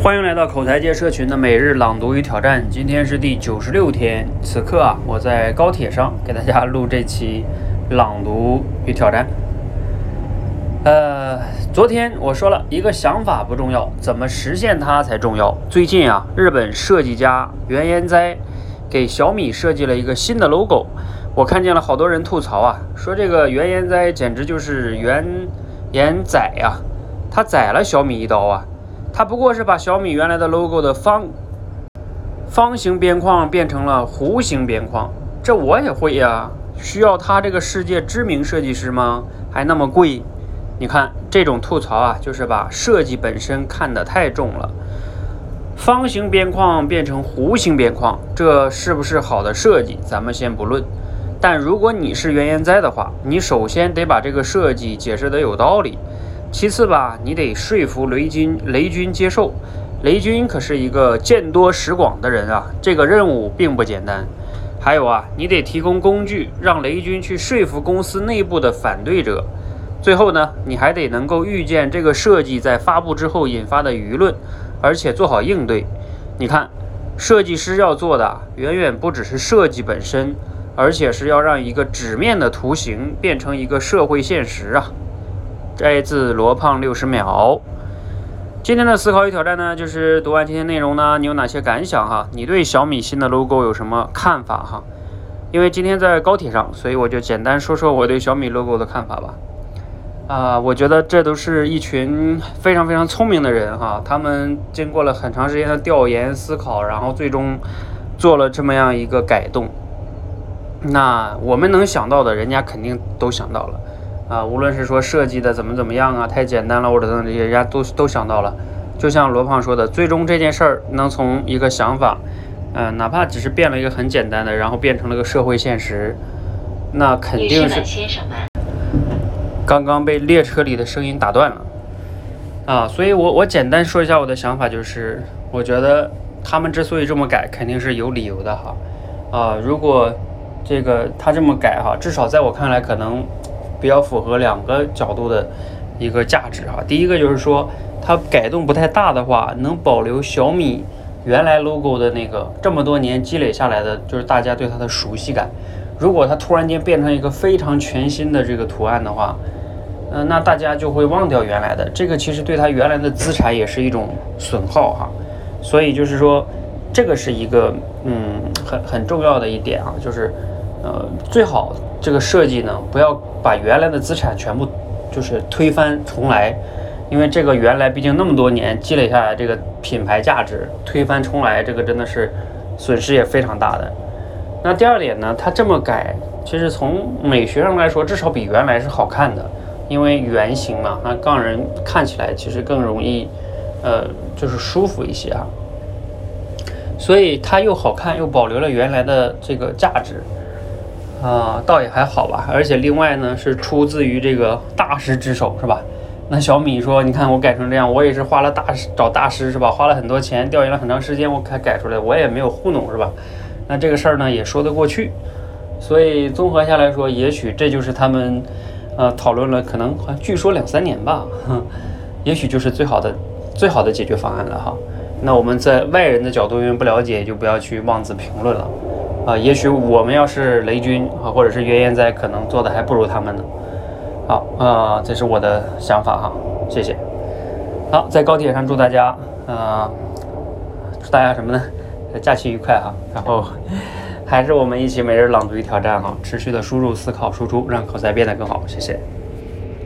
欢迎来到口才界社群的每日朗读与挑战，今天是第九十六天。此刻啊，我在高铁上给大家录这期朗读与挑战。呃，昨天我说了一个想法不重要，怎么实现它才重要。最近啊，日本设计家原研哉给小米设计了一个新的 logo，我看见了好多人吐槽啊，说这个原研哉简直就是原研宰呀，他宰了小米一刀啊。它不过是把小米原来的 logo 的方方形边框变成了弧形边框，这我也会呀。需要他这个世界知名设计师吗？还那么贵？你看这种吐槽啊，就是把设计本身看得太重了。方形边框变成弧形边框，这是不是好的设计？咱们先不论。但如果你是原研哉的话，你首先得把这个设计解释得有道理。其次吧，你得说服雷军，雷军接受。雷军可是一个见多识广的人啊，这个任务并不简单。还有啊，你得提供工具，让雷军去说服公司内部的反对者。最后呢，你还得能够预见这个设计在发布之后引发的舆论，而且做好应对。你看，设计师要做的远远不只是设计本身，而且是要让一个纸面的图形变成一个社会现实啊。摘自罗胖六十秒。今天的思考与挑战呢，就是读完今天内容呢，你有哪些感想哈？你对小米新的 logo 有什么看法哈？因为今天在高铁上，所以我就简单说说我对小米 logo 的看法吧。啊，我觉得这都是一群非常非常聪明的人哈，他们经过了很长时间的调研思考，然后最终做了这么样一个改动。那我们能想到的，人家肯定都想到了。啊，无论是说设计的怎么怎么样啊，太简单了，或者等等这些，人家都都想到了。就像罗胖说的，最终这件事儿能从一个想法，嗯，哪怕只是变了一个很简单的，然后变成了个社会现实，那肯定是。刚刚被列车里的声音打断了。啊，所以我我简单说一下我的想法，就是我觉得他们之所以这么改，肯定是有理由的哈。啊，如果这个他这么改哈，至少在我看来可能。比较符合两个角度的一个价值哈。第一个就是说，它改动不太大的话，能保留小米原来 logo 的那个这么多年积累下来的，就是大家对它的熟悉感。如果它突然间变成一个非常全新的这个图案的话，嗯，那大家就会忘掉原来的。这个其实对它原来的资产也是一种损耗哈。所以就是说，这个是一个嗯很很重要的一点啊，就是呃最好。这个设计呢，不要把原来的资产全部就是推翻重来，因为这个原来毕竟那么多年积累下来这个品牌价值，推翻重来这个真的是损失也非常大的。那第二点呢，它这么改，其实从美学上来说，至少比原来是好看的，因为圆形嘛，那让人看起来其实更容易，呃，就是舒服一些啊。所以它又好看，又保留了原来的这个价值。啊，倒也还好吧，而且另外呢，是出自于这个大师之手，是吧？那小米说，你看我改成这样，我也是花了大师找大师，是吧？花了很多钱，调研了很长时间，我才改出来，我也没有糊弄，是吧？那这个事儿呢，也说得过去。所以综合下来说，也许这就是他们，呃，讨论了可能据说两三年吧，也许就是最好的最好的解决方案了哈。那我们在外人的角度，因为不了解，就不要去妄自评论了。啊，也许我们要是雷军啊，或者是原研哉，可能做的还不如他们呢。好，啊，这是我的想法哈，谢谢。好，在高铁上祝大家，啊，祝大家什么呢？假期愉快哈。然后还是我们一起每日朗读与挑战哈，持续的输入、思考、输出，让口才变得更好。谢谢。